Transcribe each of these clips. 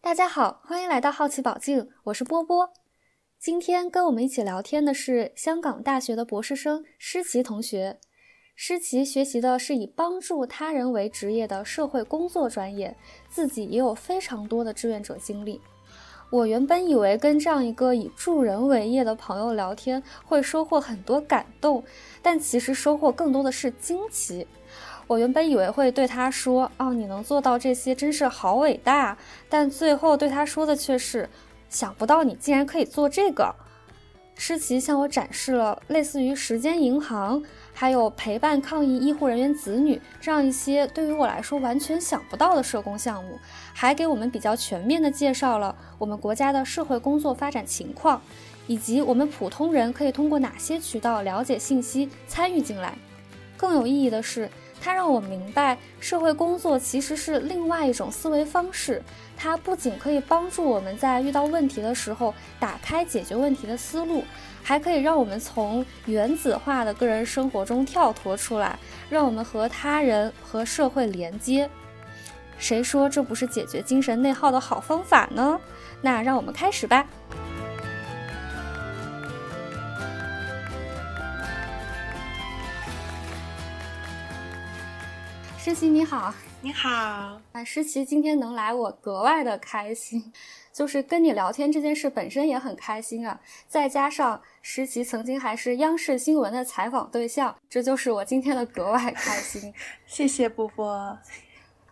大家好，欢迎来到好奇宝镜，我是波波。今天跟我们一起聊天的是香港大学的博士生施琪同学。施琪学习的是以帮助他人为职业的社会工作专业，自己也有非常多的志愿者经历。我原本以为跟这样一个以助人为业的朋友聊天会收获很多感动，但其实收获更多的是惊奇。我原本以为会对他说：“哦，你能做到这些，真是好伟大。”但最后对他说的却是：“想不到你竟然可以做这个。”诗琪向我展示了类似于时间银行。还有陪伴抗疫医护人员子女这样一些对于我来说完全想不到的社工项目，还给我们比较全面的介绍了我们国家的社会工作发展情况，以及我们普通人可以通过哪些渠道了解信息、参与进来。更有意义的是，它让我明白社会工作其实是另外一种思维方式，它不仅可以帮助我们在遇到问题的时候打开解决问题的思路。还可以让我们从原子化的个人生活中跳脱出来，让我们和他人和社会连接。谁说这不是解决精神内耗的好方法呢？那让我们开始吧。诗琪你好，你好。啊诗琪今天能来，我格外的开心。就是跟你聊天这件事本身也很开心啊，再加上诗琪曾经还是央视新闻的采访对象，这就是我今天的格外开心。谢谢波波。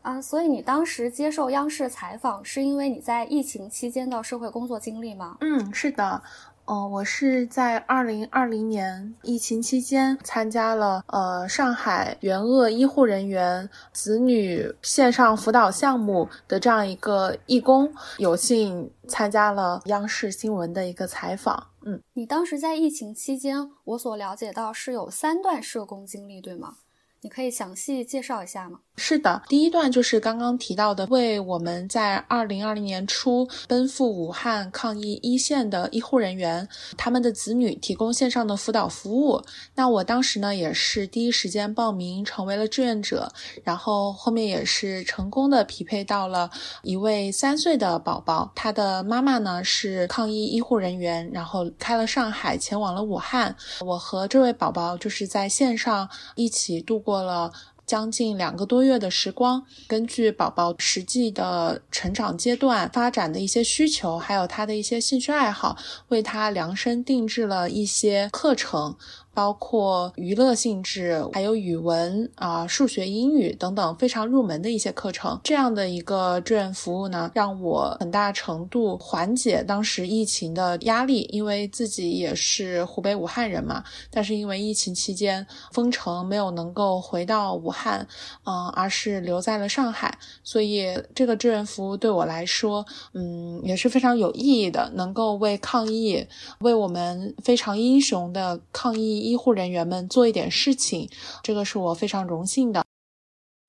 啊，所以你当时接受央视采访，是因为你在疫情期间的社会工作经历吗？嗯，是的。哦，我是在二零二零年疫情期间参加了呃上海援鄂医护人员子女线上辅导项目的这样一个义工，有幸参加了央视新闻的一个采访。嗯，你当时在疫情期间，我所了解到是有三段社工经历，对吗？你可以详细介绍一下吗？是的，第一段就是刚刚提到的，为我们在二零二零年初奔赴武汉抗疫一线的医护人员，他们的子女提供线上的辅导服务。那我当时呢，也是第一时间报名成为了志愿者，然后后面也是成功的匹配到了一位三岁的宝宝，他的妈妈呢是抗疫医护人员，然后开了上海，前往了武汉。我和这位宝宝就是在线上一起度过。过了将近两个多月的时光，根据宝宝实际的成长阶段、发展的一些需求，还有他的一些兴趣爱好，为他量身定制了一些课程。包括娱乐性质，还有语文啊、数学、英语等等非常入门的一些课程。这样的一个志愿服务呢，让我很大程度缓解当时疫情的压力。因为自己也是湖北武汉人嘛，但是因为疫情期间封城，没有能够回到武汉，嗯，而是留在了上海。所以这个志愿服务对我来说，嗯，也是非常有意义的，能够为抗疫，为我们非常英雄的抗疫。医护人员们做一点事情，这个是我非常荣幸的。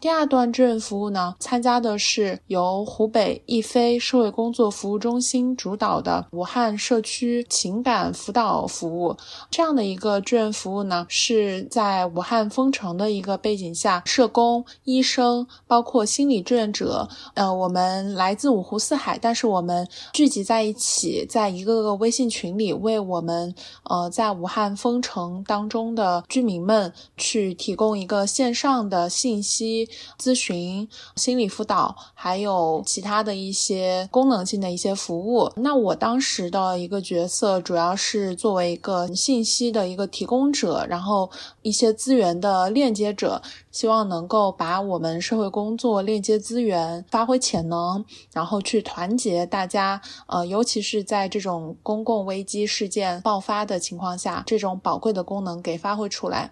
第二段志愿服务呢，参加的是由湖北易飞社会工作服务中心主导的武汉社区情感辅导服务。这样的一个志愿服务呢，是在武汉封城的一个背景下，社工、医生，包括心理志愿者，呃，我们来自五湖四海，但是我们聚集在一起，在一个个微信群里，为我们呃在武汉封城当中的居民们去提供一个线上的信息。咨询、心理辅导，还有其他的一些功能性的一些服务。那我当时的一个角色，主要是作为一个信息的一个提供者，然后一些资源的链接者，希望能够把我们社会工作链接资源、发挥潜能，然后去团结大家。呃，尤其是在这种公共危机事件爆发的情况下，这种宝贵的功能给发挥出来。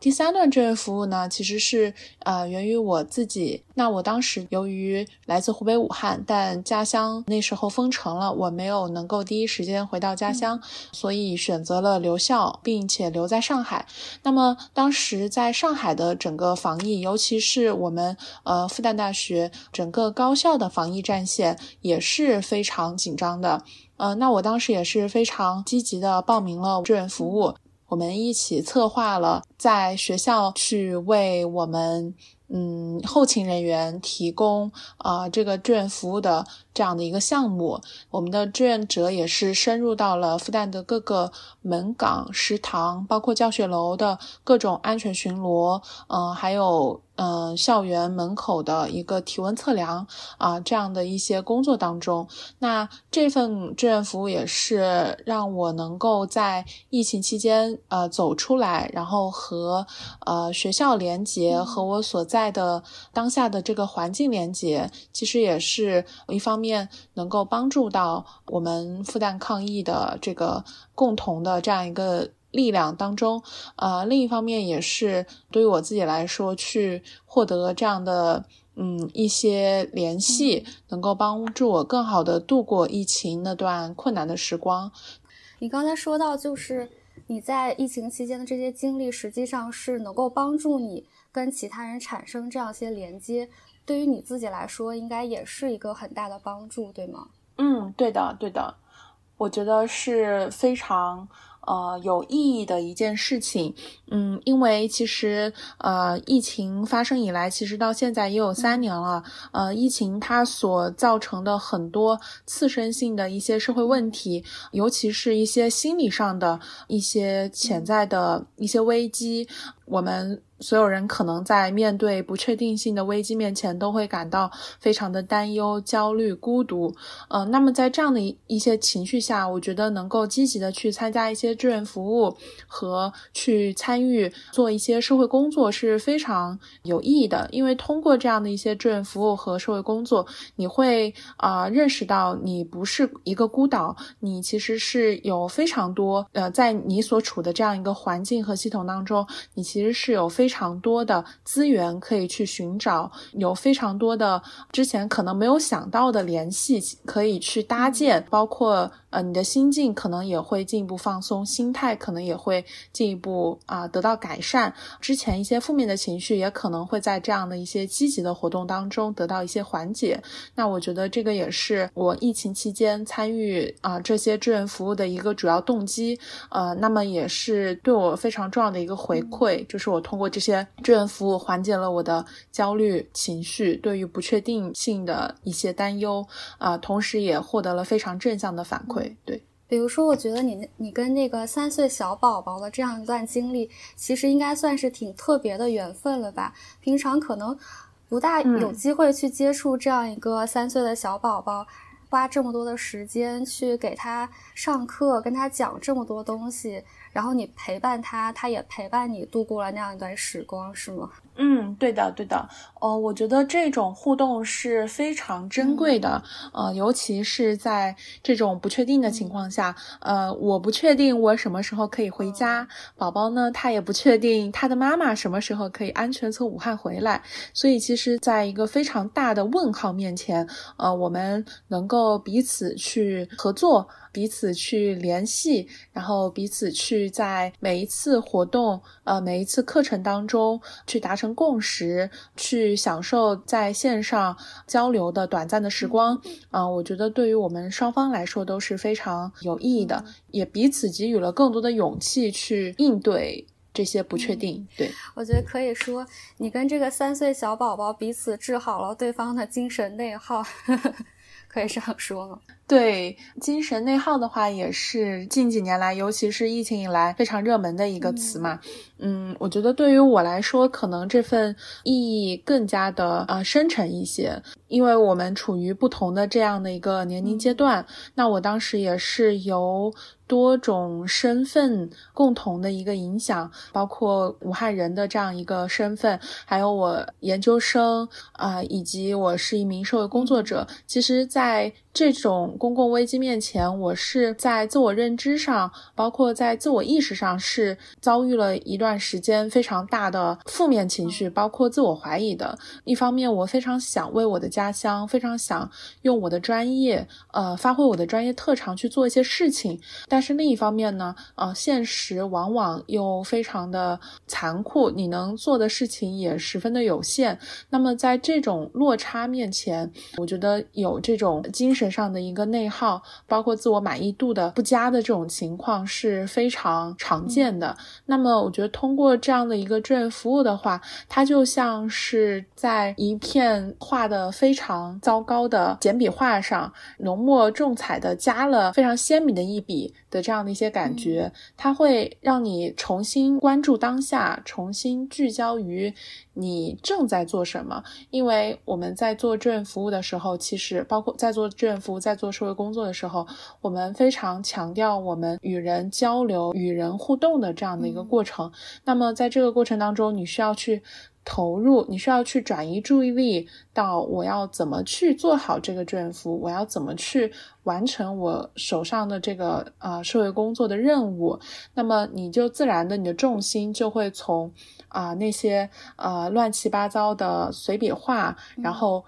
第三段志愿服务呢，其实是呃源于我自己。那我当时由于来自湖北武汉，但家乡那时候封城了，我没有能够第一时间回到家乡，所以选择了留校，并且留在上海。那么当时在上海的整个防疫，尤其是我们呃复旦大学整个高校的防疫战线也是非常紧张的。呃，那我当时也是非常积极的报名了志愿服务，我们一起策划了在学校去为我们。嗯，后勤人员提供啊这个志愿服务的这样的一个项目，我们的志愿者也是深入到了复旦的各个门岗、食堂，包括教学楼的各种安全巡逻，嗯，还有。嗯，校园门口的一个体温测量啊，这样的一些工作当中，那这份志愿服务也是让我能够在疫情期间呃走出来，然后和呃学校连接，和我所在的当下的这个环境连接，其实也是一方面能够帮助到我们复旦抗疫的这个共同的这样一个。力量当中，呃，另一方面也是对于我自己来说，去获得这样的嗯一些联系，能够帮助我更好的度过疫情那段困难的时光。你刚才说到，就是你在疫情期间的这些经历，实际上是能够帮助你跟其他人产生这样一些连接，对于你自己来说，应该也是一个很大的帮助，对吗？嗯，对的，对的，我觉得是非常。呃，有意义的一件事情，嗯，因为其实呃，疫情发生以来，其实到现在也有三年了。呃，疫情它所造成的很多次生性的一些社会问题，尤其是一些心理上的一些潜在的一些危机，我们。所有人可能在面对不确定性的危机面前，都会感到非常的担忧、焦虑、孤独。呃，那么在这样的一一些情绪下，我觉得能够积极的去参加一些志愿服务和去参与做一些社会工作是非常有意义的。因为通过这样的一些志愿服务和社会工作，你会啊认识到你不是一个孤岛，你其实是有非常多呃，在你所处的这样一个环境和系统当中，你其实是有非。非常多的资源可以去寻找，有非常多的之前可能没有想到的联系可以去搭建，包括。呃，你的心境可能也会进一步放松，心态可能也会进一步啊得到改善。之前一些负面的情绪也可能会在这样的一些积极的活动当中得到一些缓解。那我觉得这个也是我疫情期间参与啊这些志愿服务的一个主要动机。呃，那么也是对我非常重要的一个回馈，就是我通过这些志愿服务缓解了我的焦虑情绪，对于不确定性的一些担忧啊，同时也获得了非常正向的反馈。对，比如说，我觉得你你跟那个三岁小宝宝的这样一段经历，其实应该算是挺特别的缘分了吧？平常可能不大有机会去接触这样一个三岁的小宝宝，花这么多的时间去给他上课，跟他讲这么多东西，然后你陪伴他，他也陪伴你度过了那样一段时光，是吗？嗯，对的，对的，呃，我觉得这种互动是非常珍贵的，呃，尤其是在这种不确定的情况下，呃，我不确定我什么时候可以回家，宝宝呢，他也不确定他的妈妈什么时候可以安全从武汉回来，所以其实，在一个非常大的问号面前，呃，我们能够彼此去合作。彼此去联系，然后彼此去在每一次活动、呃每一次课程当中去达成共识，去享受在线上交流的短暂的时光。啊，我觉得对于我们双方来说都是非常有意义的，也彼此给予了更多的勇气去应对这些不确定。对我觉得可以说，你跟这个三岁小宝宝彼此治好了对方的精神内耗，可以这样说吗？对精神内耗的话，也是近几年来，尤其是疫情以来非常热门的一个词嘛。嗯，我觉得对于我来说，可能这份意义更加的呃深沉一些，因为我们处于不同的这样的一个年龄阶段。那我当时也是由多种身份共同的一个影响，包括武汉人的这样一个身份，还有我研究生啊，以及我是一名社会工作者。其实，在这种公共危机面前，我是在自我认知上，包括在自我意识上，是遭遇了一段时间非常大的负面情绪，包括自我怀疑的。一方面，我非常想为我的家乡，非常想用我的专业，呃，发挥我的专业特长去做一些事情。但是另一方面呢，呃，现实往往又非常的残酷，你能做的事情也十分的有限。那么在这种落差面前，我觉得有这种精神。身上的一个内耗，包括自我满意度的不佳的这种情况是非常常见的。那么，我觉得通过这样的一个志愿服务的话，它就像是在一片画的非常糟糕的简笔画上，浓墨重彩的加了非常鲜明的一笔的这样的一些感觉，它会让你重新关注当下，重新聚焦于。你正在做什么？因为我们在做志愿服务的时候，其实包括在做志愿服务、在做社会工作的时候，我们非常强调我们与人交流、与人互动的这样的一个过程。那么在这个过程当中，你需要去。投入，你需要去转移注意力到我要怎么去做好这个志愿服务，我要怎么去完成我手上的这个呃社会工作的任务。那么你就自然的，你的重心就会从啊那些呃乱七八糟的随笔画，然后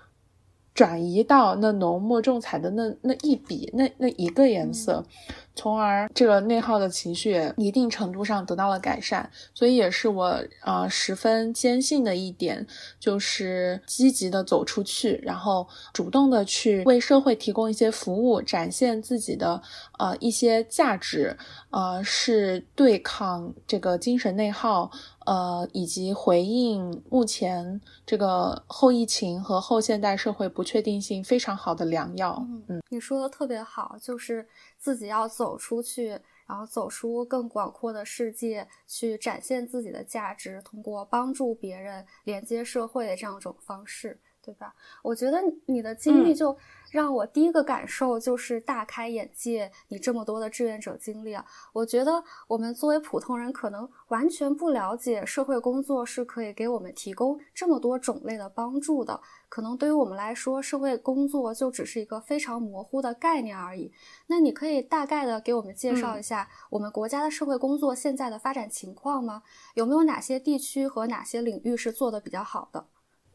转移到那浓墨重彩的那那一笔那那一个颜色。从而，这个内耗的情绪一定程度上得到了改善，所以也是我呃十分坚信的一点，就是积极的走出去，然后主动的去为社会提供一些服务，展现自己的呃一些价值，呃是对抗这个精神内耗，呃以及回应目前这个后疫情和后现代社会不确定性非常好的良药。嗯，你说的特别好，就是。自己要走出去，然后走出更广阔的世界，去展现自己的价值，通过帮助别人、连接社会的这样一种方式，对吧？我觉得你的经历就。让我第一个感受就是大开眼界，你这么多的志愿者经历啊，我觉得我们作为普通人可能完全不了解社会工作是可以给我们提供这么多种类的帮助的，可能对于我们来说，社会工作就只是一个非常模糊的概念而已。那你可以大概的给我们介绍一下我们国家的社会工作现在的发展情况吗？有没有哪些地区和哪些领域是做的比较好的？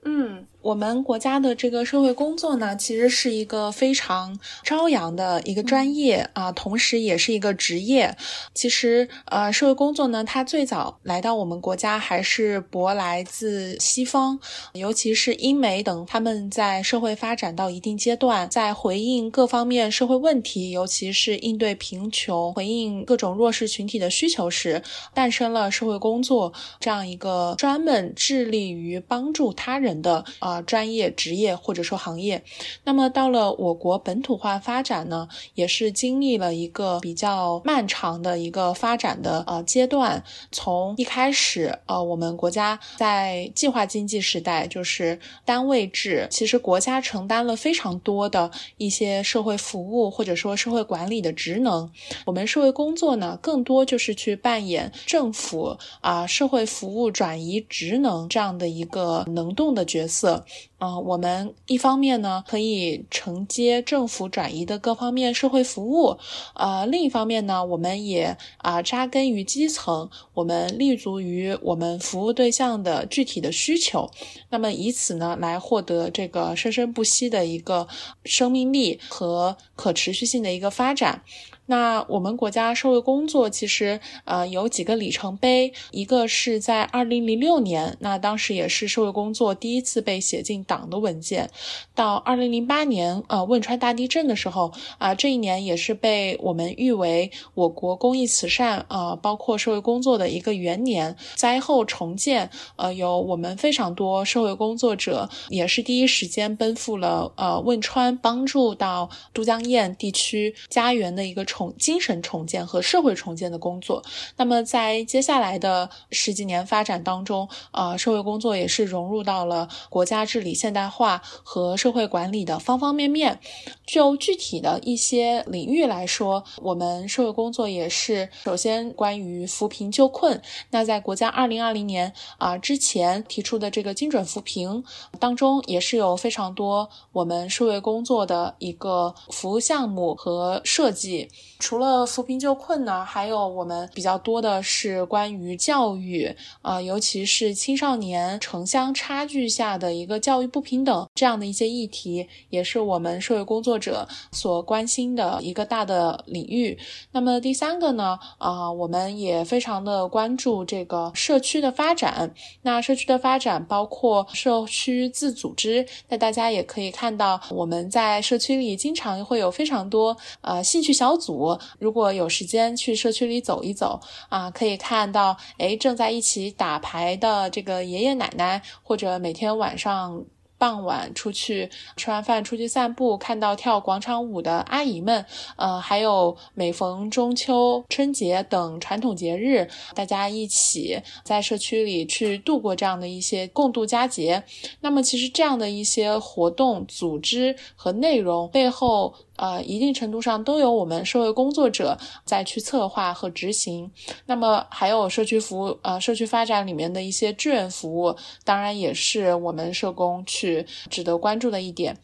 嗯，我们国家的这个社会工作呢，其实是一个非常朝阳的一个专业啊，同时也是一个职业。其实，呃，社会工作呢，它最早来到我们国家还是舶来自西方，尤其是英美等，他们在社会发展到一定阶段，在回应各方面社会问题，尤其是应对贫穷、回应各种弱势群体的需求时，诞生了社会工作这样一个专门致力于帮助他人。人的啊，专业职业或者说行业，那么到了我国本土化发展呢，也是经历了一个比较漫长的一个发展的呃阶段。从一开始，呃，我们国家在计划经济时代，就是单位制，其实国家承担了非常多的一些社会服务或者说社会管理的职能。我们社会工作呢，更多就是去扮演政府啊社会服务转移职能这样的一个能动的。角色，啊，我们一方面呢可以承接政府转移的各方面社会服务，呃，另一方面呢，我们也啊扎根于基层，我们立足于我们服务对象的具体的需求，那么以此呢来获得这个生生不息的一个生命力和可持续性的一个发展。那我们国家社会工作其实呃有几个里程碑，一个是在二零零六年，那当时也是社会工作第一次被写进党的文件，到二零零八年呃汶川大地震的时候啊，这一年也是被我们誉为我国公益慈善啊包括社会工作的一个元年。灾后重建呃有我们非常多社会工作者也是第一时间奔赴了呃汶川，帮助到都江堰地区家园的一个重。重、精神重建和社会重建的工作。那么在接下来的十几年发展当中，呃，社会工作也是融入到了国家治理现代化和社会管理的方方面面。就具体的一些领域来说，我们社会工作也是首先关于扶贫救困。那在国家二零二零年啊之前提出的这个精准扶贫当中，也是有非常多我们社会工作的一个服务项目和设计。除了扶贫救困呢，还有我们比较多的是关于教育啊，尤其是青少年城乡差距下的一个教育不平等这样的一些议题，也是我们社会工作者所关心的一个大的领域。那么第三个呢，啊，我们也非常的关注这个社区的发展。那社区的发展包括社区自组织，那大家也可以看到，我们在社区里经常会有非常多呃兴趣小组。如果有时间去社区里走一走啊，可以看到，哎，正在一起打牌的这个爷爷奶奶，或者每天晚上。傍晚出去吃完饭出去散步，看到跳广场舞的阿姨们，呃，还有每逢中秋、春节等传统节日，大家一起在社区里去度过这样的一些共度佳节。那么，其实这样的一些活动、组织和内容背后。呃，一定程度上都有我们社会工作者在去策划和执行。那么还有社区服务，呃，社区发展里面的一些志愿服务，当然也是我们社工去值得关注的一点。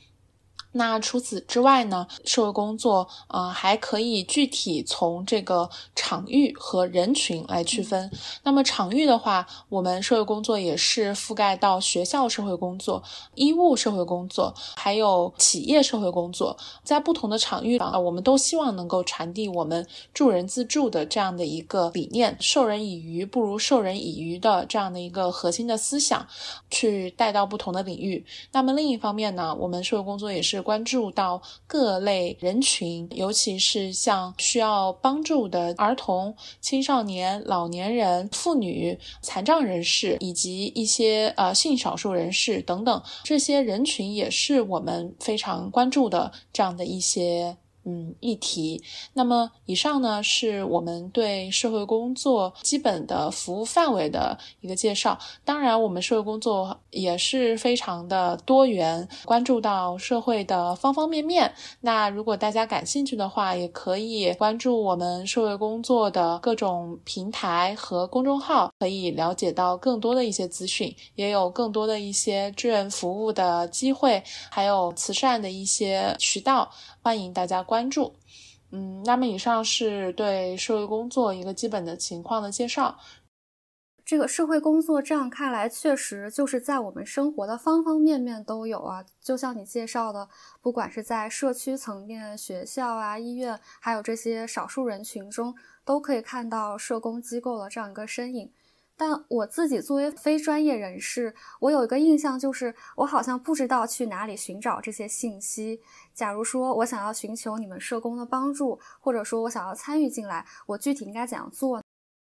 那除此之外呢？社会工作，呃，还可以具体从这个场域和人群来区分。那么场域的话，我们社会工作也是覆盖到学校社会工作、医务社会工作，还有企业社会工作。在不同的场域啊，我们都希望能够传递我们助人自助的这样的一个理念，授人以鱼不如授人以渔的这样的一个核心的思想，去带到不同的领域。那么另一方面呢，我们社会工作也是。关注到各类人群，尤其是像需要帮助的儿童、青少年、老年人、妇女、残障人士以及一些呃性少数人士等等，这些人群也是我们非常关注的这样的一些。嗯，议题。那么，以上呢是我们对社会工作基本的服务范围的一个介绍。当然，我们社会工作也是非常的多元，关注到社会的方方面面。那如果大家感兴趣的话，也可以关注我们社会工作的各种平台和公众号，可以了解到更多的一些资讯，也有更多的一些志愿服务的机会，还有慈善的一些渠道。欢迎大家关注，嗯，那么以上是对社会工作一个基本的情况的介绍。这个社会工作这样看来，确实就是在我们生活的方方面面都有啊。就像你介绍的，不管是在社区层面、学校啊、医院，还有这些少数人群中，都可以看到社工机构的这样一个身影。但我自己作为非专业人士，我有一个印象，就是我好像不知道去哪里寻找这些信息。假如说我想要寻求你们社工的帮助，或者说我想要参与进来，我具体应该怎样做？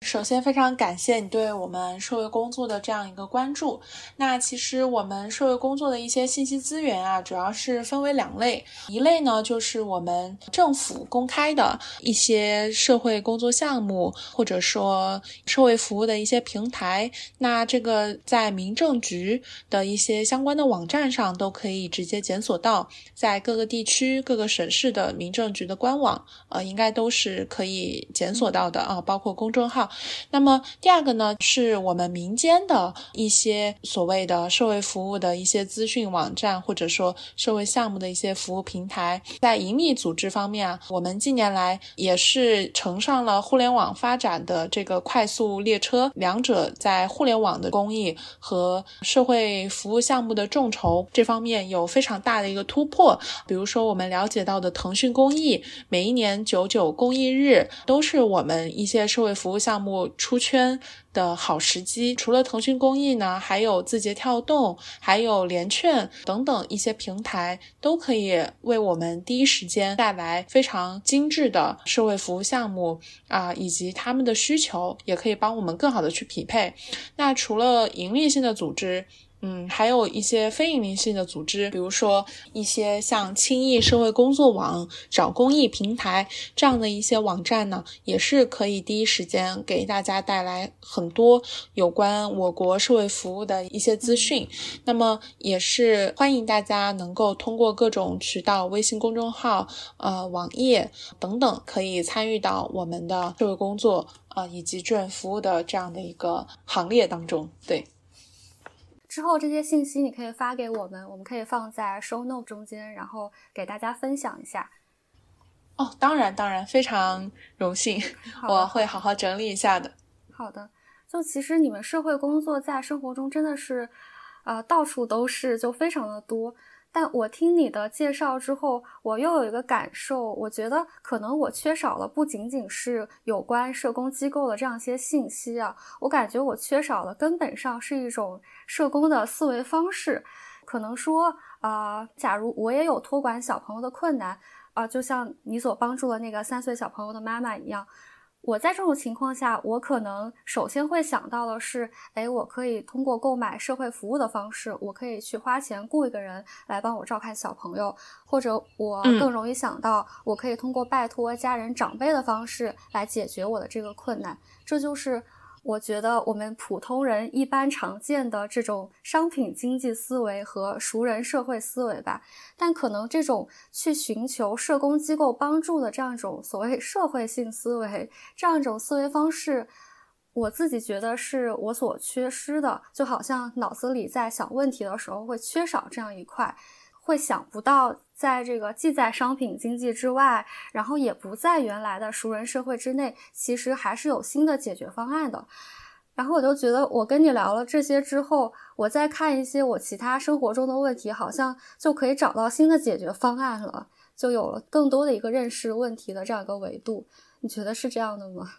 首先，非常感谢你对我们社会工作的这样一个关注。那其实我们社会工作的一些信息资源啊，主要是分为两类。一类呢，就是我们政府公开的一些社会工作项目，或者说社会服务的一些平台。那这个在民政局的一些相关的网站上都可以直接检索到，在各个地区、各个省市的民政局的官网，呃，应该都是可以检索到的啊，包括公众号。那么第二个呢，是我们民间的一些所谓的社会服务的一些资讯网站，或者说社会项目的一些服务平台。在盈利组织方面啊，我们近年来也是乘上了互联网发展的这个快速列车，两者在互联网的公益和社会服务项目的众筹这方面有非常大的一个突破。比如说，我们了解到的腾讯公益，每一年九九公益日都是我们一些社会服务项目。出圈的好时机，除了腾讯公益呢，还有字节跳动，还有连券等等一些平台，都可以为我们第一时间带来非常精致的社会服务项目啊，以及他们的需求，也可以帮我们更好的去匹配。那除了盈利性的组织。嗯，还有一些非营利性的组织，比如说一些像轻易社会工作网、找公益平台这样的一些网站呢，也是可以第一时间给大家带来很多有关我国社会服务的一些资讯。那么也是欢迎大家能够通过各种渠道，微信公众号、呃网页等等，可以参与到我们的社会工作啊以及志愿服务的这样的一个行列当中。对。之后这些信息你可以发给我们，我们可以放在 show note 中间，然后给大家分享一下。哦，当然当然，非常荣幸，我会好好整理一下的。好的，就其实你们社会工作在生活中真的是，呃，到处都是，就非常的多。但我听你的介绍之后，我又有一个感受，我觉得可能我缺少了不仅仅是有关社工机构的这样一些信息啊，我感觉我缺少了根本上是一种社工的思维方式。可能说，啊，假如我也有托管小朋友的困难，啊，就像你所帮助的那个三岁小朋友的妈妈一样。我在这种情况下，我可能首先会想到的是，哎，我可以通过购买社会服务的方式，我可以去花钱雇一个人来帮我照看小朋友，或者我更容易想到，我可以通过拜托家人长辈的方式来解决我的这个困难。这就是。我觉得我们普通人一般常见的这种商品经济思维和熟人社会思维吧，但可能这种去寻求社工机构帮助的这样一种所谓社会性思维，这样一种思维方式，我自己觉得是我所缺失的，就好像脑子里在想问题的时候会缺少这样一块。会想不到，在这个既在商品经济之外，然后也不在原来的熟人社会之内，其实还是有新的解决方案的。然后我就觉得，我跟你聊了这些之后，我再看一些我其他生活中的问题，好像就可以找到新的解决方案了，就有了更多的一个认识问题的这样一个维度。你觉得是这样的吗？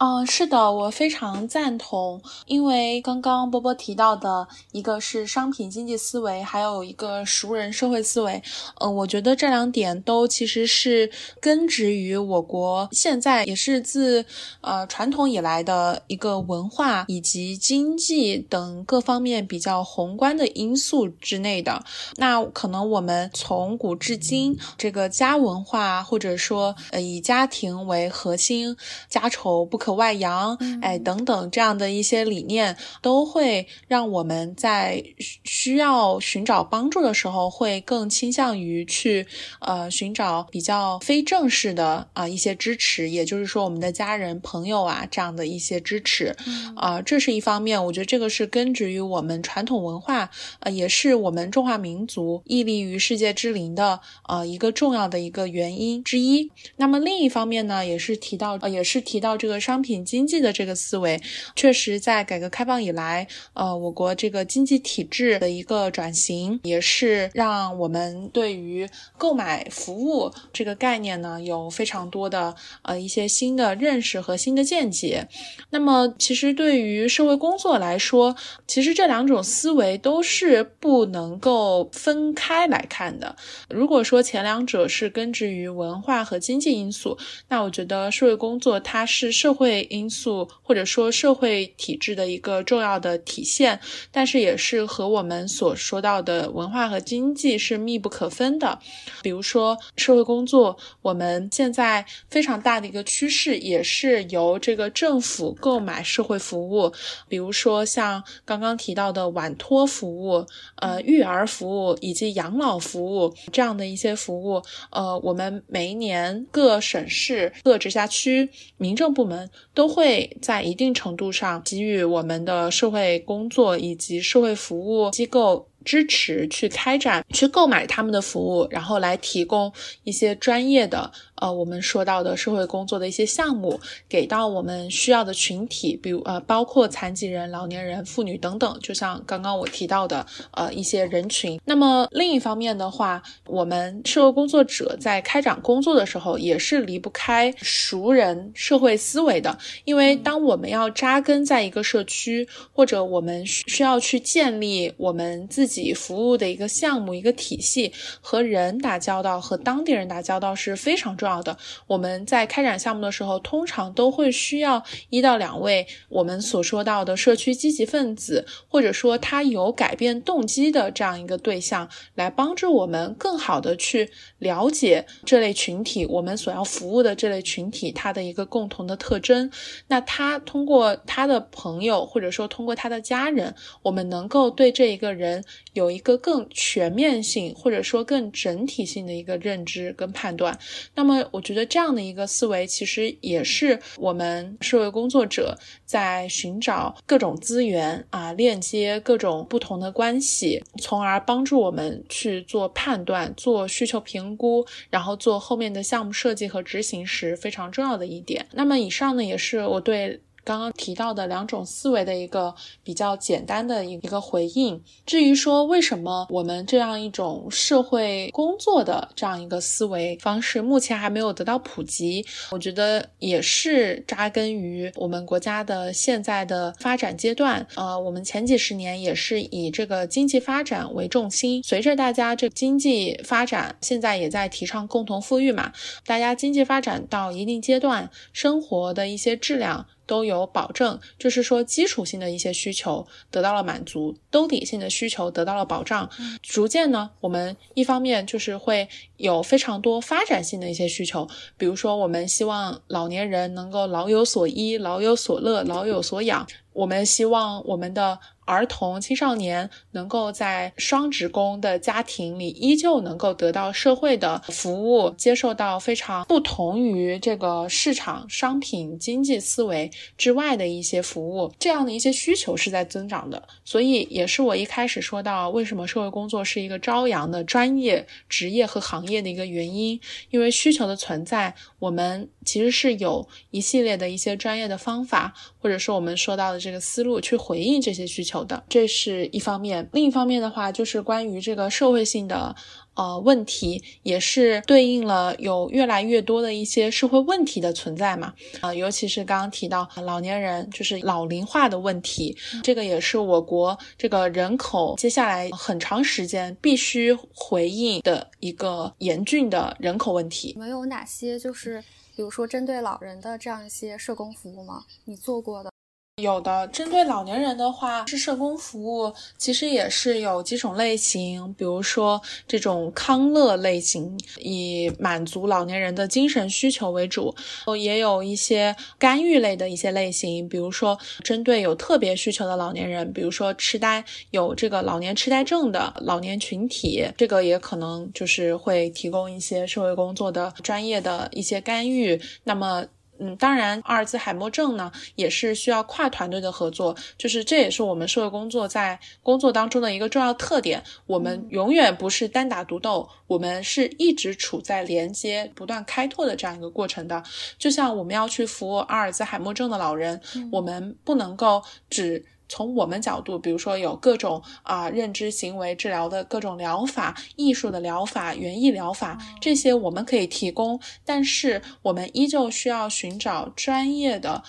嗯，是的，我非常赞同。因为刚刚波波提到的一个是商品经济思维，还有一个熟人社会思维。嗯，我觉得这两点都其实是根植于我国现在也是自呃传统以来的一个文化以及经济等各方面比较宏观的因素之内的。那可能我们从古至今，这个家文化或者说呃以家庭为核心，家丑不可。外扬，哎，等等，这样的一些理念，都会让我们在需要寻找帮助的时候，会更倾向于去呃寻找比较非正式的啊一些支持，也就是说，我们的家人、朋友啊这样的一些支持，啊，这是一方面。我觉得这个是根植于我们传统文化，呃，也是我们中华民族屹立于世界之林的呃一个重要的一个原因之一。那么另一方面呢，也是提到，呃，也是提到这个商。商品经济的这个思维，确实在改革开放以来，呃，我国这个经济体制的一个转型，也是让我们对于购买服务这个概念呢，有非常多的呃一些新的认识和新的见解。那么，其实对于社会工作来说，其实这两种思维都是不能够分开来看的。如果说前两者是根植于文化和经济因素，那我觉得社会工作它是社会会。因素或者说社会体制的一个重要的体现，但是也是和我们所说到的文化和经济是密不可分的。比如说社会工作，我们现在非常大的一个趋势也是由这个政府购买社会服务，比如说像刚刚提到的晚托服务、呃育儿服务以及养老服务这样的一些服务。呃，我们每一年各省市、各直辖区民政部门。都会在一定程度上给予我们的社会工作以及社会服务机构。支持去开展、去购买他们的服务，然后来提供一些专业的，呃，我们说到的社会工作的一些项目，给到我们需要的群体，比如呃，包括残疾人、老年人、妇女等等。就像刚刚我提到的，呃，一些人群。那么另一方面的话，我们社会工作者在开展工作的时候，也是离不开熟人社会思维的，因为当我们要扎根在一个社区，或者我们需要去建立我们自己。服务的一个项目、一个体系和人打交道，和当地人打交道是非常重重要的。我们在开展项目的时候，通常都会需要一到两位我们所说到的社区积极分子，或者说他有改变动机的这样一个对象，来帮助我们更好的去了解这类群体，我们所要服务的这类群体它的一个共同的特征。那他通过他的朋友，或者说通过他的家人，我们能够对这一个人有一个更全面性，或者说更整体性的一个认知跟判断。那么，我觉得这样的一个思维，其实也是我们社会工作者在寻找各种资源啊，链接各种不同的关系，从而帮助我们去做判断、做需求评估，然后做后面的项目设计和执行时非常重要的一点。那么，以上呢，也是我对。刚刚提到的两种思维的一个比较简单的一一个回应。至于说为什么我们这样一种社会工作的这样一个思维方式目前还没有得到普及，我觉得也是扎根于我们国家的现在的发展阶段。呃，我们前几十年也是以这个经济发展为重心，随着大家这经济发展，现在也在提倡共同富裕嘛，大家经济发展到一定阶段，生活的一些质量。都有保证，就是说基础性的一些需求得到了满足，兜底性的需求得到了保障。逐渐呢，我们一方面就是会有非常多发展性的一些需求，比如说我们希望老年人能够老有所依、老有所乐、老有所养。我们希望我们的儿童、青少年能够在双职工的家庭里，依旧能够得到社会的服务，接受到非常不同于这个市场商品经济思维之外的一些服务。这样的一些需求是在增长的，所以也是我一开始说到为什么社会工作是一个朝阳的专业职业和行业的一个原因。因为需求的存在，我们其实是有一系列的一些专业的方法，或者说我们说到的这。个思路去回应这些需求的，这是一方面。另一方面的话，就是关于这个社会性的呃问题，也是对应了有越来越多的一些社会问题的存在嘛。啊，尤其是刚刚提到老年人，就是老龄化的问题，这个也是我国这个人口接下来很长时间必须回应的一个严峻的人口问题。你们有哪些就是比如说针对老人的这样一些社工服务吗？你做过的？有的，针对老年人的话，是社工服务，其实也是有几种类型，比如说这种康乐类型，以满足老年人的精神需求为主；哦也有一些干预类的一些类型，比如说针对有特别需求的老年人，比如说痴呆，有这个老年痴呆症的老年群体，这个也可能就是会提供一些社会工作的专业的一些干预。那么。嗯，当然，阿尔兹海默症呢，也是需要跨团队的合作，就是这也是我们社会工作在工作当中的一个重要特点。我们永远不是单打独斗，我们是一直处在连接、不断开拓的这样一个过程的。就像我们要去服务阿尔兹海默症的老人，我们不能够只。从我们角度，比如说有各种啊认知行为治疗的各种疗法、艺术的疗法、园艺疗法，这些我们可以提供，但是我们依旧需要寻找专业的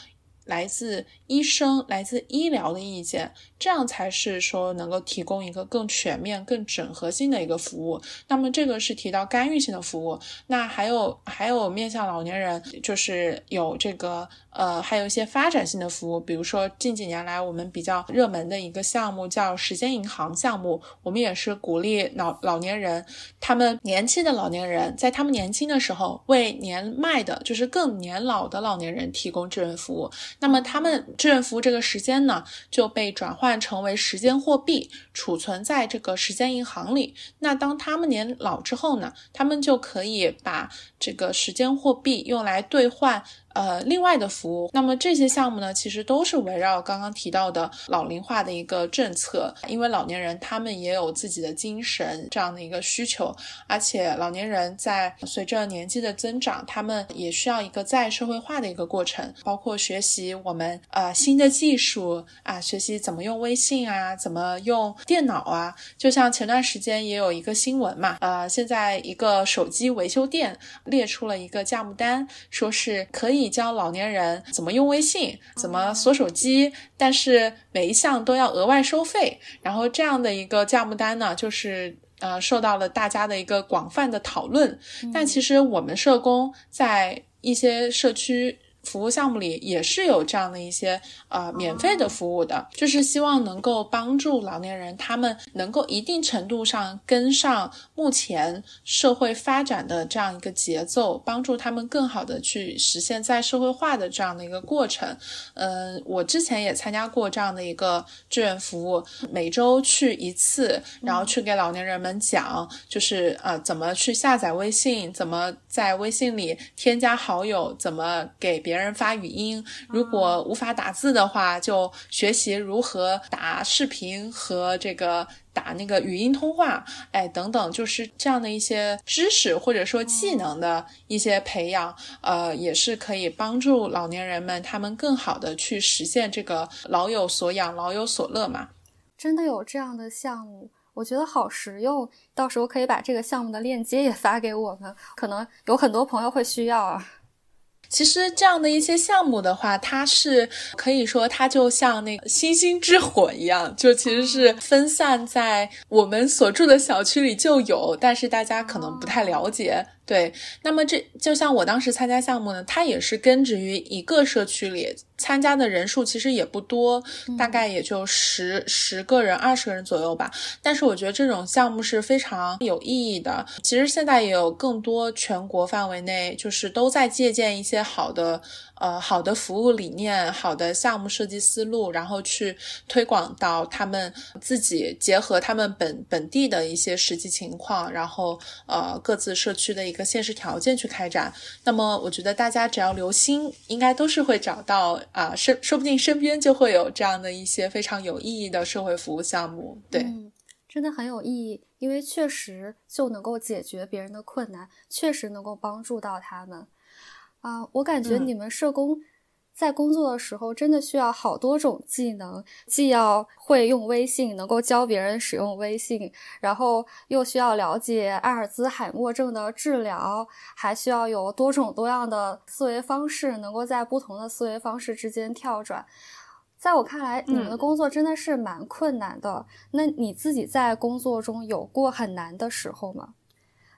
来自医生、来自医疗的意见。这样才是说能够提供一个更全面、更整合性的一个服务。那么这个是提到干预性的服务。那还有还有面向老年人，就是有这个呃，还有一些发展性的服务。比如说近几年来我们比较热门的一个项目叫时间银行项目，我们也是鼓励老老年人，他们年轻的老年人在他们年轻的时候为年迈的，就是更年老的老年人提供志愿服务。那么他们志愿服务这个时间呢，就被转换。成为时间货币，储存在这个时间银行里。那当他们年老之后呢，他们就可以把这个时间货币用来兑换。呃，另外的服务，那么这些项目呢，其实都是围绕刚刚提到的老龄化的一个政策，因为老年人他们也有自己的精神这样的一个需求，而且老年人在随着年纪的增长，他们也需要一个再社会化的一个过程，包括学习我们呃新的技术啊，学习怎么用微信啊，怎么用电脑啊，就像前段时间也有一个新闻嘛，呃，现在一个手机维修店列出了一个价目单，说是可以。教老年人怎么用微信，怎么锁手机，但是每一项都要额外收费。然后这样的一个价目单呢，就是呃受到了大家的一个广泛的讨论。但其实我们社工在一些社区。服务项目里也是有这样的一些呃免费的服务的，就是希望能够帮助老年人，他们能够一定程度上跟上目前社会发展的这样一个节奏，帮助他们更好的去实现再社会化的这样的一个过程。嗯，我之前也参加过这样的一个志愿服务，每周去一次，然后去给老年人们讲，就是呃怎么去下载微信，怎么在微信里添加好友，怎么给。别人发语音，如果无法打字的话，就学习如何打视频和这个打那个语音通话，哎，等等，就是这样的一些知识或者说技能的一些培养，呃，也是可以帮助老年人们他们更好的去实现这个老有所养、老有所乐嘛。真的有这样的项目，我觉得好实用，到时候可以把这个项目的链接也发给我们，可能有很多朋友会需要啊。其实这样的一些项目的话，它是可以说它就像那个星星之火一样，就其实是分散在我们所住的小区里就有，但是大家可能不太了解。对，那么这就像我当时参加项目呢，它也是根植于一个社区里，参加的人数其实也不多，大概也就十十个人、二十个人左右吧。但是我觉得这种项目是非常有意义的。其实现在也有更多全国范围内，就是都在借鉴一些好的。呃，好的服务理念，好的项目设计思路，然后去推广到他们自己，结合他们本本地的一些实际情况，然后呃各自社区的一个现实条件去开展。那么，我觉得大家只要留心，应该都是会找到啊，身说不定身边就会有这样的一些非常有意义的社会服务项目。对，真的很有意义，因为确实就能够解决别人的困难，确实能够帮助到他们。啊，我感觉你们社工在工作的时候，真的需要好多种技能，既要会用微信，能够教别人使用微信，然后又需要了解阿尔兹海默症的治疗，还需要有多种多样的思维方式，能够在不同的思维方式之间跳转。在我看来，你们的工作真的是蛮困难的。那你自己在工作中有过很难的时候吗？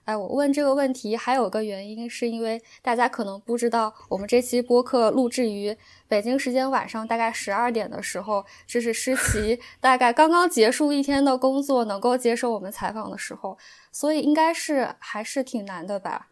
哎，我问这个问题还有个原因，是因为大家可能不知道，我们这期播客录制于北京时间晚上大概十二点的时候，这是诗琪 大概刚刚结束一天的工作，能够接受我们采访的时候，所以应该是还是挺难的吧。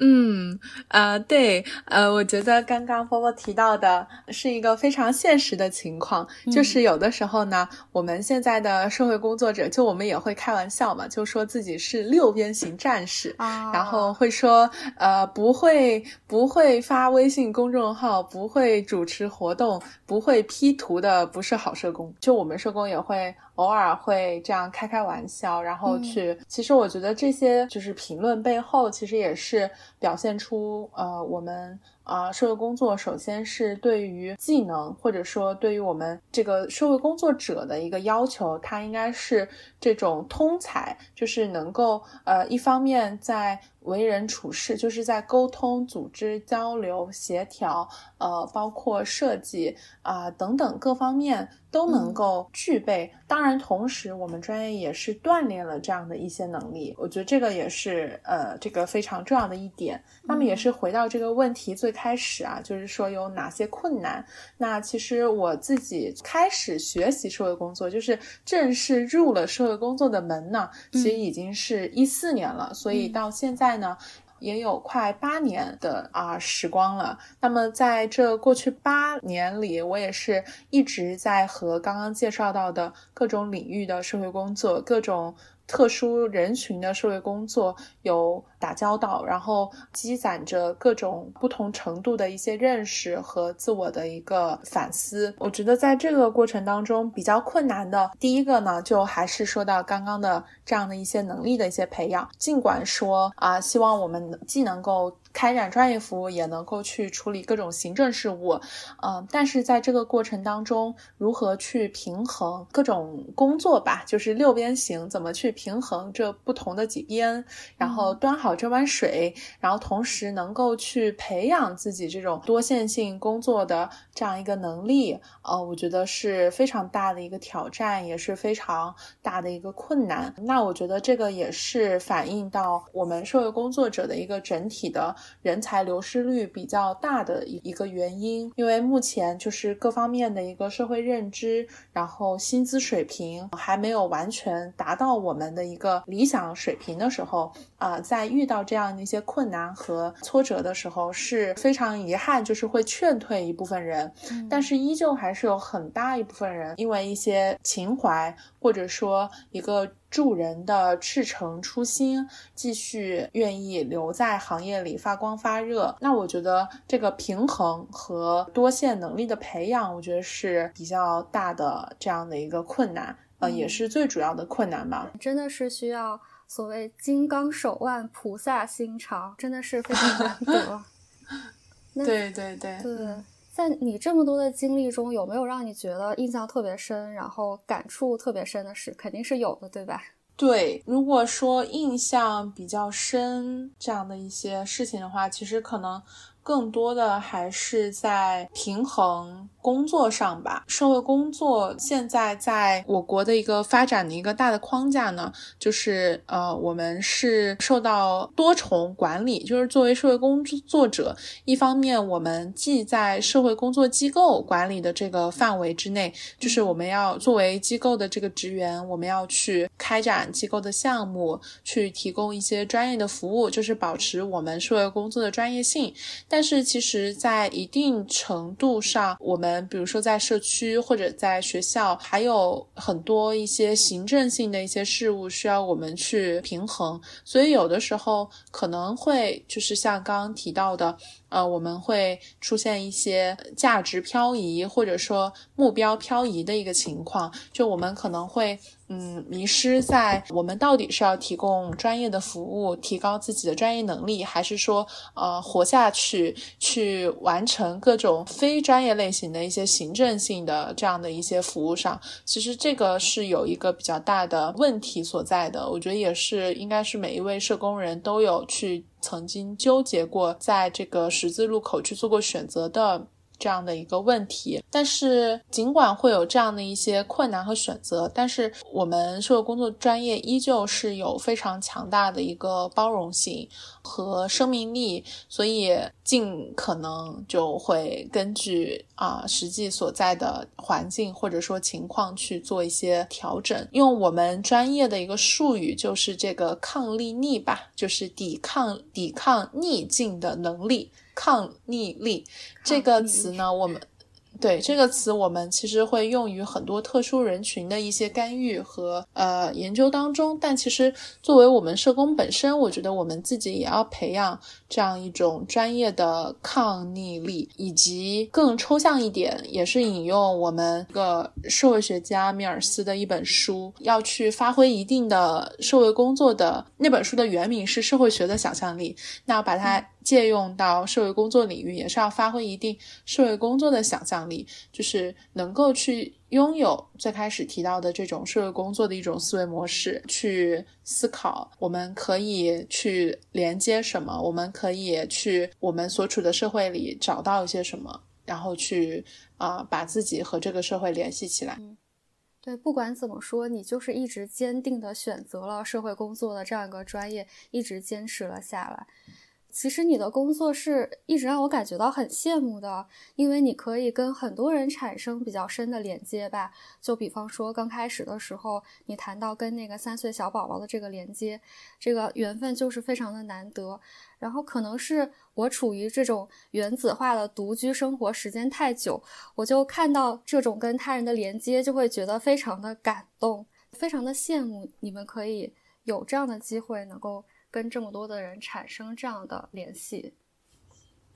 嗯，呃，对，呃，我觉得刚刚波波提到的是一个非常现实的情况，就是有的时候呢，我们现在的社会工作者，就我们也会开玩笑嘛，就说自己是六边形战士，啊然后会说，呃，不会不会发微信公众号，不会主持活动，不会 P 图的，不是好社工。就我们社工也会。偶尔会这样开开玩笑，然后去。其实我觉得这些就是评论背后，其实也是表现出呃我们。啊，社会工作首先是对于技能，或者说对于我们这个社会工作者的一个要求，它应该是这种通才，就是能够呃，一方面在为人处事，就是在沟通、组织、交流、协调，呃，包括设计啊等等各方面都能够具备。当然，同时我们专业也是锻炼了这样的一些能力，我觉得这个也是呃，这个非常重要的一点。那么也是回到这个问题最。开始啊，就是说有哪些困难？那其实我自己开始学习社会工作，就是正式入了社会工作的门呢，其实已经是一四年了，所以到现在呢，也有快八年的啊时光了。那么在这过去八年里，我也是一直在和刚刚介绍到的各种领域的社会工作，各种。特殊人群的社会工作有打交道，然后积攒着各种不同程度的一些认识和自我的一个反思。我觉得在这个过程当中比较困难的第一个呢，就还是说到刚刚的这样的一些能力的一些培养。尽管说啊，希望我们既能够。开展专业服务，也能够去处理各种行政事务。嗯，但是在这个过程当中，如何去平衡各种工作吧，就是六边形，怎么去平衡这不同的几边，然后端好这碗水，然后同时能够去培养自己这种多线性工作的这样一个能力，呃，我觉得是非常大的一个挑战，也是非常大的一个困难。那我觉得这个也是反映到我们社会工作者的一个整体的人才流失率比较大的一一个原因，因为目前就是各方面的一个社会认知，然后薪资水平还没有完全达到我们的一个理想水平的时候，啊，在遇到这样的一些困难和挫折的时候，是非常遗憾，就是会劝退一部分人，但是依旧还是有很大一部分人因为一些情怀或者说一个。助人的赤诚初心，继续愿意留在行业里发光发热。那我觉得这个平衡和多线能力的培养，我觉得是比较大的这样的一个困难，呃，也是最主要的困难吧。真的是需要所谓金刚手腕、菩萨心肠，真的是非常难得。对对对对。在你这么多的经历中，有没有让你觉得印象特别深，然后感触特别深的事？肯定是有的，对吧？对，如果说印象比较深这样的一些事情的话，其实可能。更多的还是在平衡工作上吧。社会工作现在在我国的一个发展的一个大的框架呢，就是呃，我们是受到多重管理。就是作为社会工作者，一方面我们既在社会工作机构管理的这个范围之内，就是我们要作为机构的这个职员，我们要去开展机构的项目，去提供一些专业的服务，就是保持我们社会工作的专业性。但但是其实，在一定程度上，我们比如说在社区或者在学校，还有很多一些行政性的一些事务需要我们去平衡，所以有的时候可能会就是像刚刚提到的。呃，我们会出现一些价值漂移，或者说目标漂移的一个情况。就我们可能会，嗯，迷失在我们到底是要提供专业的服务，提高自己的专业能力，还是说，呃，活下去，去完成各种非专业类型的一些行政性的这样的一些服务上。其实这个是有一个比较大的问题所在的。我觉得也是，应该是每一位社工人都有去。曾经纠结过，在这个十字路口去做过选择的。这样的一个问题，但是尽管会有这样的一些困难和选择，但是我们社会工作专业依旧是有非常强大的一个包容性和生命力，所以尽可能就会根据啊实际所在的环境或者说情况去做一些调整。用我们专业的一个术语，就是这个抗力逆吧，就是抵抗抵抗逆境的能力。抗逆力这个词呢，我们。对这个词，我们其实会用于很多特殊人群的一些干预和呃研究当中。但其实作为我们社工本身，我觉得我们自己也要培养这样一种专业的抗逆力，以及更抽象一点，也是引用我们一个社会学家米尔斯的一本书，要去发挥一定的社会工作的那本书的原名是《社会学的想象力》，那把它借用到社会工作领域，也是要发挥一定社会工作的想象。力就是能够去拥有最开始提到的这种社会工作的一种思维模式，去思考我们可以去连接什么，我们可以去我们所处的社会里找到一些什么，然后去啊把自己和这个社会联系起来。对，不管怎么说，你就是一直坚定的选择了社会工作的这样一个专业，一直坚持了下来。其实你的工作是一直让我感觉到很羡慕的，因为你可以跟很多人产生比较深的连接吧。就比方说刚开始的时候，你谈到跟那个三岁小宝宝的这个连接，这个缘分就是非常的难得。然后可能是我处于这种原子化的独居生活时间太久，我就看到这种跟他人的连接，就会觉得非常的感动，非常的羡慕你们可以有这样的机会能够。跟这么多的人产生这样的联系，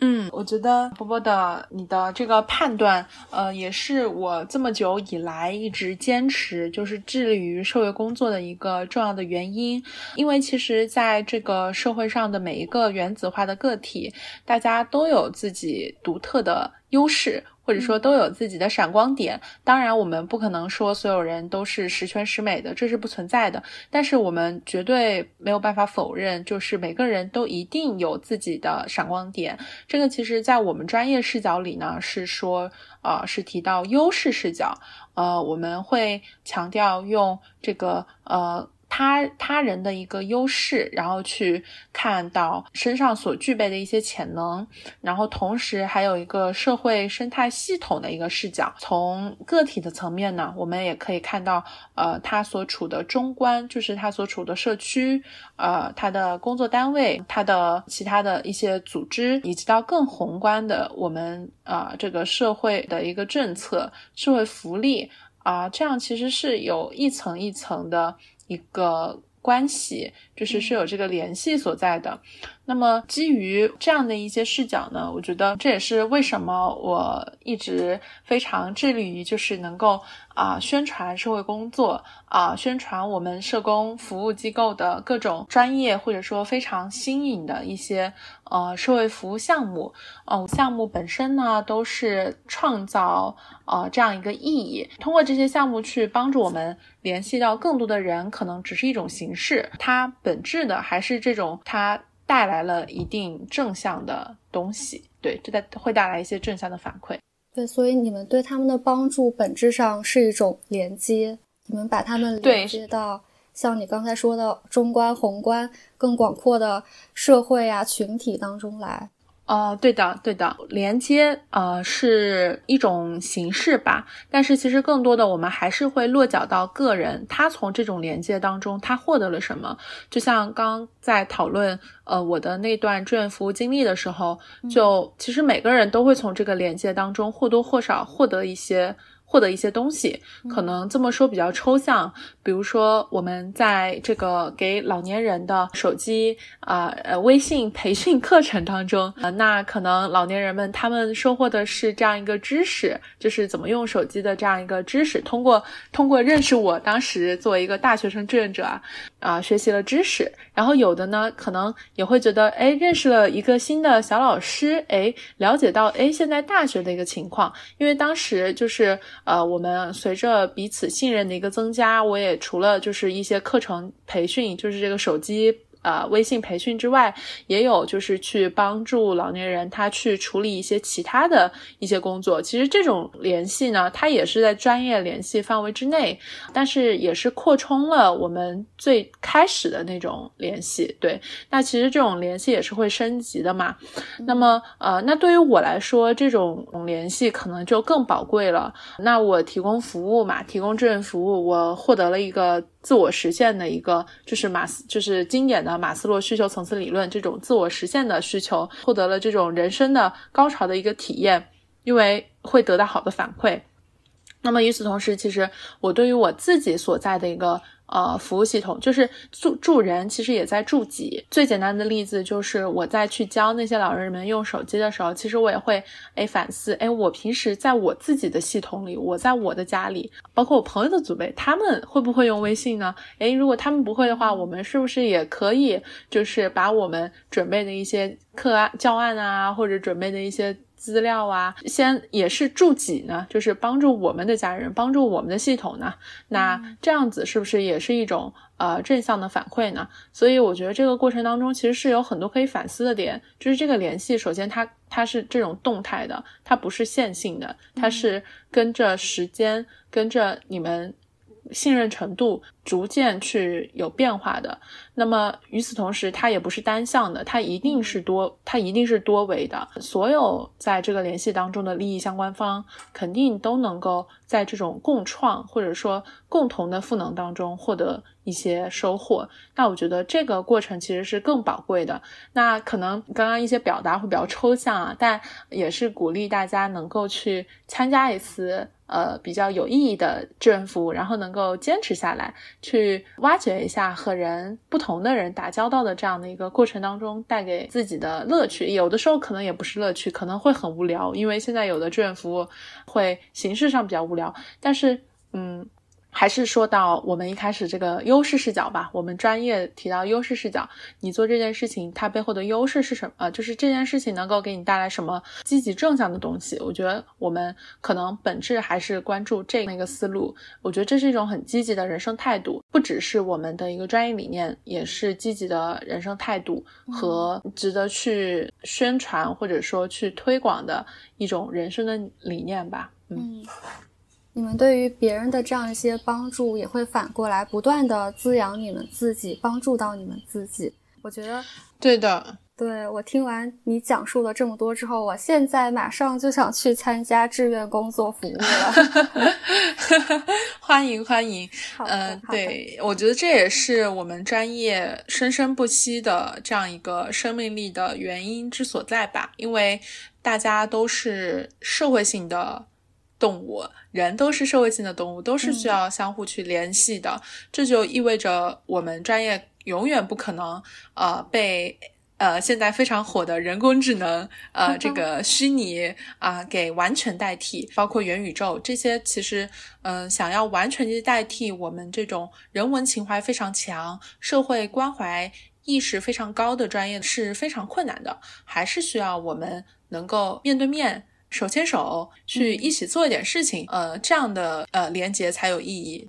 嗯，我觉得波波的你的这个判断，呃，也是我这么久以来一直坚持就是致力于社会工作的一个重要的原因。因为其实在这个社会上的每一个原子化的个体，大家都有自己独特的优势。或者说都有自己的闪光点，当然我们不可能说所有人都是十全十美的，这是不存在的。但是我们绝对没有办法否认，就是每个人都一定有自己的闪光点。这个其实在我们专业视角里呢，是说，呃，是提到优势视角，呃，我们会强调用这个，呃。他他人的一个优势，然后去看到身上所具备的一些潜能，然后同时还有一个社会生态系统的一个视角。从个体的层面呢，我们也可以看到，呃，他所处的中观，就是他所处的社区，呃，他的工作单位，他的其他的一些组织，以及到更宏观的我们啊这个社会的一个政策、社会福利啊，这样其实是有一层一层的。一个关系就是是有这个联系所在的。那么基于这样的一些视角呢，我觉得这也是为什么我一直非常致力于就是能够啊宣传社会工作啊宣传我们社工服务机构的各种专业或者说非常新颖的一些呃社会服务项目。嗯，项目本身呢都是创造呃这样一个意义，通过这些项目去帮助我们联系到更多的人，可能只是一种形式，它本质的还是这种它。带来了一定正向的东西，对，这带会带来一些正向的反馈。对，所以你们对他们的帮助本质上是一种连接，你们把他们连接到像你刚才说的中观、宏观、更广阔的社会啊群体当中来。呃，对的，对的，连接呃是一种形式吧，但是其实更多的我们还是会落脚到个人，他从这种连接当中他获得了什么？就像刚在讨论呃我的那段志愿服务经历的时候，就其实每个人都会从这个连接当中或多或少获得一些。获得一些东西，可能这么说比较抽象。比如说，我们在这个给老年人的手机啊呃微信培训课程当中啊，那可能老年人们他们收获的是这样一个知识，就是怎么用手机的这样一个知识。通过通过认识我当时作为一个大学生志愿者啊啊学习了知识，然后有的呢可能也会觉得哎认识了一个新的小老师，哎了解到哎现在大学的一个情况，因为当时就是。呃，我们随着彼此信任的一个增加，我也除了就是一些课程培训，就是这个手机。呃，微信培训之外，也有就是去帮助老年人他去处理一些其他的一些工作。其实这种联系呢，它也是在专业联系范围之内，但是也是扩充了我们最开始的那种联系。对，那其实这种联系也是会升级的嘛。那么，呃，那对于我来说，这种联系可能就更宝贵了。那我提供服务嘛，提供志愿服务，我获得了一个。自我实现的一个，就是马斯，就是经典的马斯洛需求层次理论这种自我实现的需求，获得了这种人生的高潮的一个体验，因为会得到好的反馈。那么与此同时，其实我对于我自己所在的一个。呃，服务系统就是助助人，其实也在助己。最简单的例子就是我在去教那些老人们用手机的时候，其实我也会哎反思，哎，我平时在我自己的系统里，我在我的家里，包括我朋友的祖辈，他们会不会用微信呢？哎，如果他们不会的话，我们是不是也可以就是把我们准备的一些课案教案啊，或者准备的一些。资料啊，先也是助己呢，就是帮助我们的家人，帮助我们的系统呢。那这样子是不是也是一种呃正向的反馈呢？所以我觉得这个过程当中其实是有很多可以反思的点。就是这个联系，首先它它是这种动态的，它不是线性的，它是跟着时间，跟着你们。信任程度逐渐去有变化的，那么与此同时，它也不是单向的，它一定是多，它一定是多维的。所有在这个联系当中的利益相关方，肯定都能够在这种共创或者说共同的赋能当中获得一些收获。那我觉得这个过程其实是更宝贵的。那可能刚刚一些表达会比较抽象啊，但也是鼓励大家能够去参加一次。呃，比较有意义的志愿服务，然后能够坚持下来，去挖掘一下和人不同的人打交道的这样的一个过程当中带给自己的乐趣。有的时候可能也不是乐趣，可能会很无聊，因为现在有的志愿服务会形式上比较无聊，但是嗯。还是说到我们一开始这个优势视角吧。我们专业提到优势视角，你做这件事情，它背后的优势是什么？就是这件事情能够给你带来什么积极正向的东西？我觉得我们可能本质还是关注这那个思路。我觉得这是一种很积极的人生态度，不只是我们的一个专业理念，也是积极的人生态度和值得去宣传或者说去推广的一种人生的理念吧。嗯。你们对于别人的这样一些帮助，也会反过来不断的滋养你们自己，帮助到你们自己。我觉得，对的，对我听完你讲述了这么多之后，我现在马上就想去参加志愿工作服务了。欢 迎欢迎，嗯，对我觉得这也是我们专业生生不息的这样一个生命力的原因之所在吧，因为大家都是社会性的。动物，人都是社会性的动物，都是需要相互去联系的。这就意味着我们专业永远不可能，呃，被呃现在非常火的人工智能，呃，这个虚拟啊给完全代替。包括元宇宙这些，其实，嗯，想要完全去代替我们这种人文情怀非常强、社会关怀意识非常高的专业是非常困难的，还是需要我们能够面对面。手牵手去一起做一点事情，呃，这样的呃连接才有意义。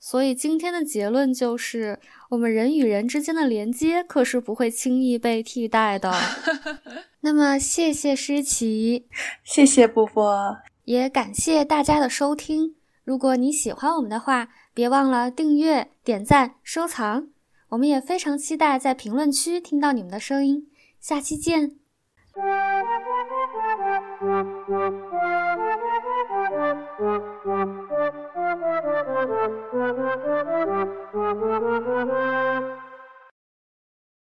所以今天的结论就是，我们人与人之间的连接可是不会轻易被替代的。那么，谢谢诗琪，谢谢波波，也感谢大家的收听。如果你喜欢我们的话，别忘了订阅、点赞、收藏。我们也非常期待在评论区听到你们的声音。下期见。Thank you.